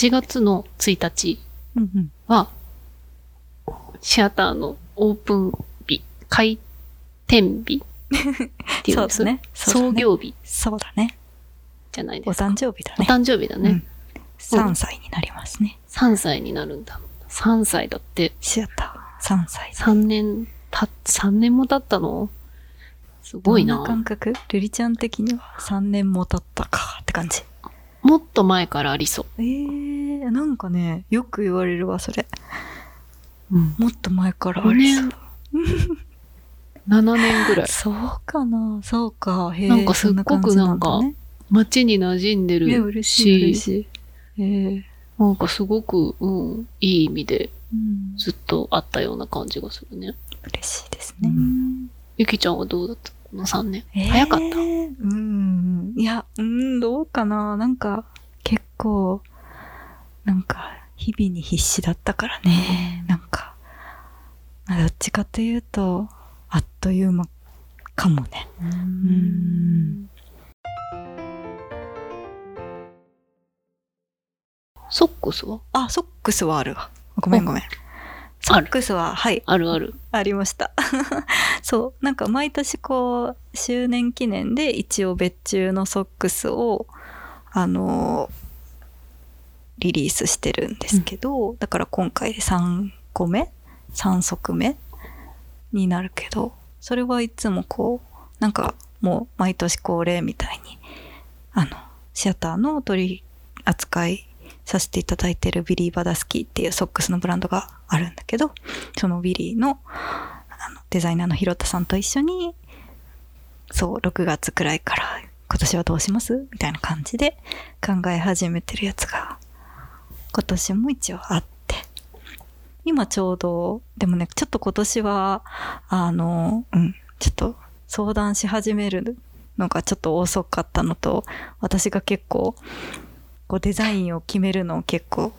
8月の1日。は、シアターのオープン日、開店日っていうんですね創業日そうだね。おじゃないですか。誕生日だね。お誕生日だね。うん3歳になりますね。3歳になるんだ。3歳だって、シアター3歳。3年た、3年も経ったの？すごいな。どんな感覚？ルリちゃん的には3年も経ったかって感じ。もっと前からありそう。えー、なんかね、よく言われるわ、それ。うん。もっと前からありそう。7年ぐらい。そうかなそうか。へえ。なんかすっごくなんかそな感じだね街に馴染んでる嬉しし。えーなんかすごく、うん、いい意味でうん、ずっとあったような感じがするね。嬉しいですね。うんゆきちゃんはどうだった？この3年。えー早かった？うん。いや、うん、どうかななんか、結構、なんか、日々に必死だったからね。なんか、まあどっちかというと、あっという間かもね。んソックスは？あ、ソックスはあるわ。ごめんごめん。ソックスは、はい、あるある。ありました。そう。なんか毎年こう、周年記念で一応別注のソックスを、あのリリースしてるんですけど、だから今回で3個目 ?3 足目？になるけど、それはいつもこう、なんかもう毎年恒例みたいに、あの、シアターの取り扱いさせていただいてるビリー・バダスキーっていうソックスのブランドがあるんだけど、そのビリーのあのデザイナーの広田さんと一緒に、そう、6月くらいから今年はどうします？みたいな感じで考え始めてるやつが、今年も一応あって。今ちょうど、でもね、ちょっと今年は、あの、うん、ちょっと相談し始めるのがちょっと遅かったのと、私が結構、こうデザインを決めるのを結構、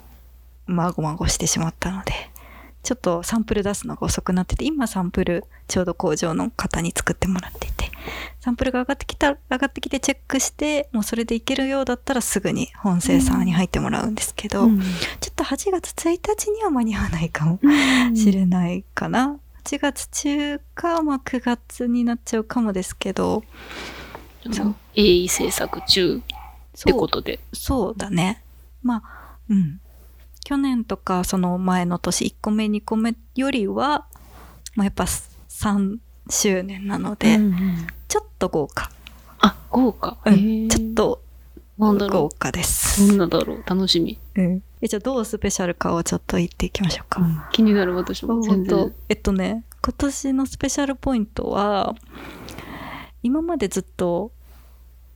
まごまごしてしまったので、ちょっとサンプル出すのが遅くなってて、今サンプルちょうど工場の方に作ってもらっていて、サンプルが上がってきた、上がってきてチェックして、もうそれでいけるようだったらすぐに本生産に入ってもらうんですけど、うん。ちょっと8月1日には間に合わないかもうん。しれないかな。8月中か、まあ9月になっちゃうかもですけど、そう鋭意制作中ってことで。そうだね。まあ、うん。去年とかその前の年1個目2個目よりは、まあ、やっぱ3周年なので、うんうんちょっと豪華。あ、豪華。うんちょっと豪華でう。す。どんなだろう。楽しみ。うん。えじゃあどうスペシャルかをちょっと言っていきましょうか。気になる私も全本当然。えっとね今年のスペシャルポイントは今までずっと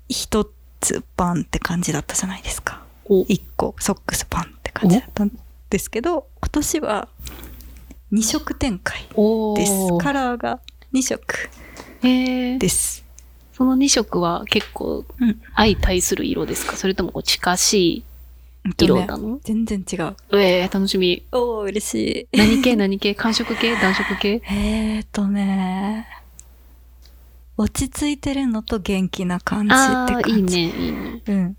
一つパンって感じだったじゃないですか。お。一個。ソックスパンって感じだったんですけど今年は2色展開おです。ー。カラーが2色です。その2色は結構うん。相対する色ですか？それとも近しい色なの、全然違う。ええ楽しみ。おお嬉しい。何系？何系？寒色系？暖色系？えーとね落ち着いてるのと元気な感じって感じいいね、いいね。うん。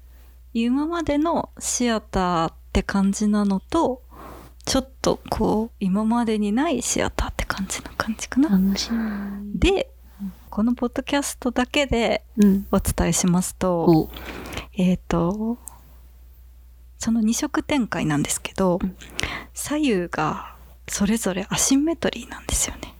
今までのシアターって感じなのと、ちょっとこう、今までにないシアターって感じな感じかな。楽しみ。で、このポッドキャストだけでうん。お伝えしますと、おえっ、と、その2色展開なんですけど、うん左右がそれぞれアシンメトリーなんですよね。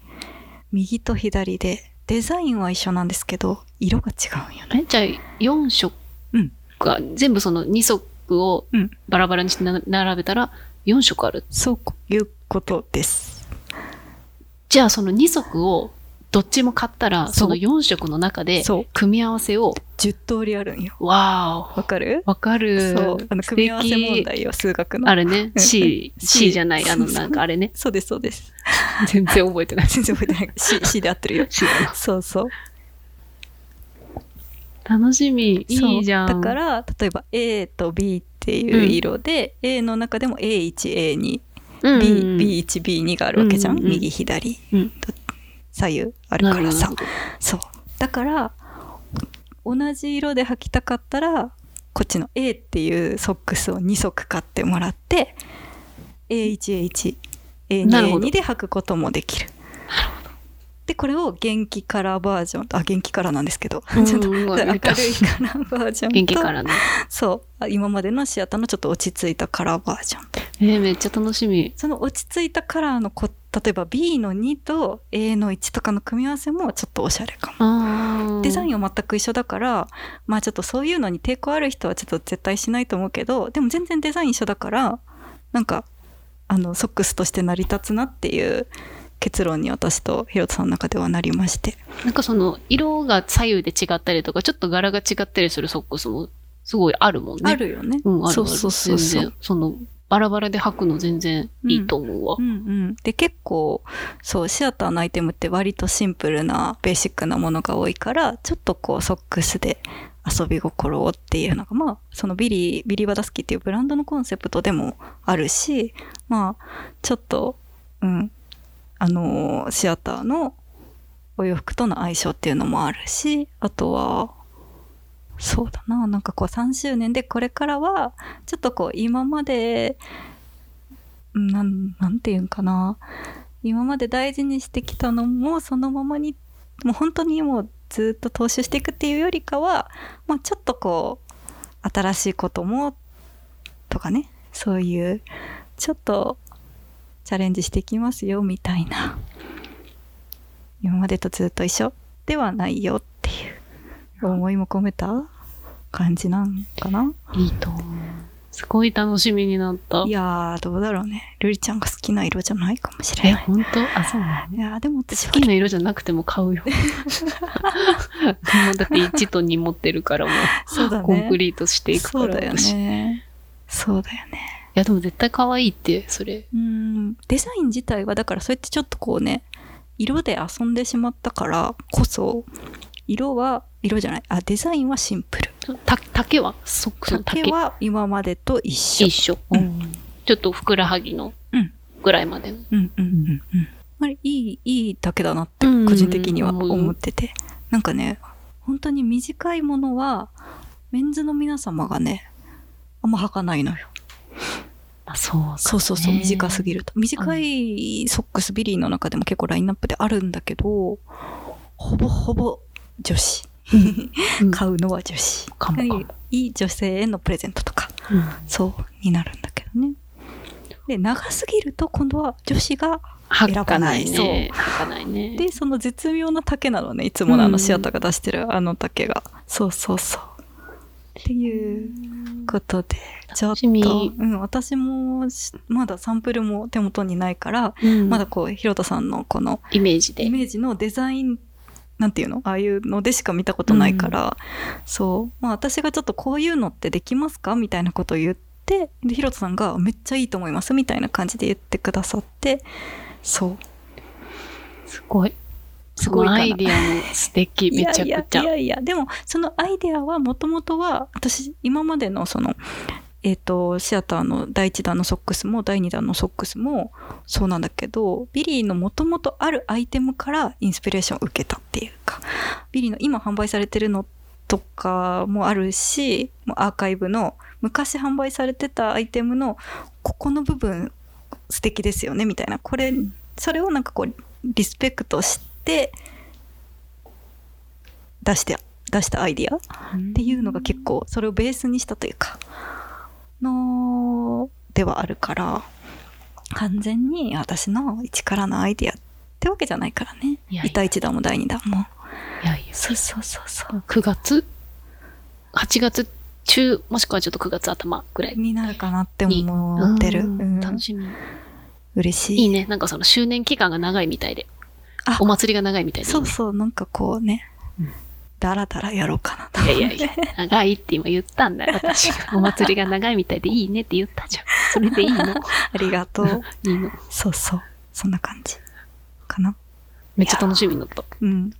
右と左で、デザインは一緒なんですけど、色が違うんよね。えじゃあ、4色うんが、全部その2色をうんバラバラにしてな並べたら4色ある。そういうことです。じゃあ、その2色をどっちも買ったら、その4色の中で組み合わせを、10通りあるんよ。わーわかる？お、わかる。そう。あの、素組み合わせ問敵題よ、数学の。あれね、C C じゃない、あの、なんかあれね。そうです、そうです。全然覚えてない。全然覚えてない。C、C で合ってるよ。そうそう。楽しみ。いいじゃん。だから、例えば A と B っていう色で、A の中でも A1、A2、うん、B、うん、B1、B2 があるわけじゃん。うんうんうん右、左、うん左右あるからさそう。だから、同じ色で履きたかったら、こっちの A っていうソックスを2足買ってもらって A1A1 なるほど A2A2 で履くこともできる。でこれを元気 カラーバージョンあ元気カラーなんですけどうんちょっと明るいカラうんーバージョンと元気からね。そうあ今までのシアターのちょっと落ち着いたカラーバージョンとえー、めっちゃ楽しみ。その落ち着いたカラーのこ例えば B の2と A の1とかの組み合わせもちょっとおしゃれかも。デザインは全く一緒だからまあちょっとそういうのに抵抗ある人はちょっと絶対しないと思うけどでも全然デザイン一緒だからなんかあのソックスとして成り立つなっていう結論に私とヒロトさんの中ではなりましてなんかその、色が左右で違ったりとか、ちょっと柄が違ったりするソックスも、すごいあるもんね。あるよね。うん、あるある。そうそうそうそう。その、バラバラで履くの全然いいと思うわう。んうん、で結構そうシアターのアイテムって割とシンプルなベーシックなものが多いからちょっとこうソックスで遊び心をっていうのがまあそのビリービリーバダスキっていうブランドのコンセプトでもあるしまあちょっとうんあのシアターのお洋服との相性っていうのもあるしあとはそうだななんかこう3周年でこれからはちょっとこう今までなんなんていうんかな今まで大事にしてきたのもそのままにもう本当にもうずっと踏襲していくっていうよりかは、まあ、ちょっとこう新しいこともとかねそういうちょっとチャレンジしていきますよみたいな今までとずっと一緒ではないよっていう思いも込めた感じなんかないいと思う。すごい楽しみになった。い。やーどうだろうね。ルリちゃんが好きな色じゃないかもしえ、れない。本当？あ、そうなの？いやーでも私は好きな色じゃなくても買うよ。もうだって1と2持ってるからもそうだね。うコンプリートしていくからそうだよね。そうだよね。やでも絶対可愛いって、それ。うんデザイン自体はだからそうやってちょっとこうね色で遊んでしまったからこそ色は色じゃない？あデザインはシンプル。た竹は？ソックスの竹。丈は今までと一緒。一緒。うん。ちょっとふくらはぎのうん。ぐらいまでの。うんうんうんうん。あれいいいいだけだなってうん。個人的には思ってて、なんかね本当に短いものはメンズの皆様がねあんま履かないのよ。まあそうかね。そうそうそう短すぎると。短いソックスビリーの中でも結構ラインナップであるんだけどほぼほぼ女子。うん買うのは女子かも。かもいい女性へのプレゼントとかうん。そうになるんだけどね。で長すぎると今度は女子が選ばない。ね。履かないね。でその絶妙な丈なのね。いつものあうんのシアターが出してるあの丈が、そうそうそう。っていうことでちょっと、うん、私もしまだサンプルも手元にないから、うん。まだこうひろたさんのこのイメージで。イ。メージのデザインなんていうの？ああいうのでしか見たことないから、そう。まあ私がちょっとこういうのってできますか？みたいなことを言ってでひろたさんがめっちゃいいと思いますみたいな感じで言ってくださって。そう。すごい。すごいアイディアも素敵、めちゃくちゃ。いやいやいやいや。でもそのアイデアはもともとは私今までのそのえっ、とシアターの第1弾のソックスも第2弾のソックスもそうなんだけどビリーのもともとあるアイテムからインスピレーションを受けたっていうかビリーの今販売されてるのとかもあるしもうアーカイブの昔販売されてたアイテムのここの部分素敵ですよねみたいな。これそれをなんかこうリスペクトして出して出したアイディアっていうのが結構それをベースにしたというか。のではあるから完全に私の一からのアイディアってわけじゃないからね。いやいや。第1弾も第2弾も。いやいや。そうそうそうそう。9月 ?8 月中、もしくはちょっと9月頭ぐらいになるかなって思ってる、うん。うん。楽しみ。嬉しい。いいね。なんかその周年期間が長いみたいで。あ。お祭りが長いみたいでね、そうそう。なんかこうね、うんだらだらやろうかなといやいやいや、長いって今言ったんだよ、私が。お祭りが長いみたいでいいねって言ったじゃん。それでいいの？ありがとう いいの。そうそうそんな感じかなめっちゃ楽しみになった。うん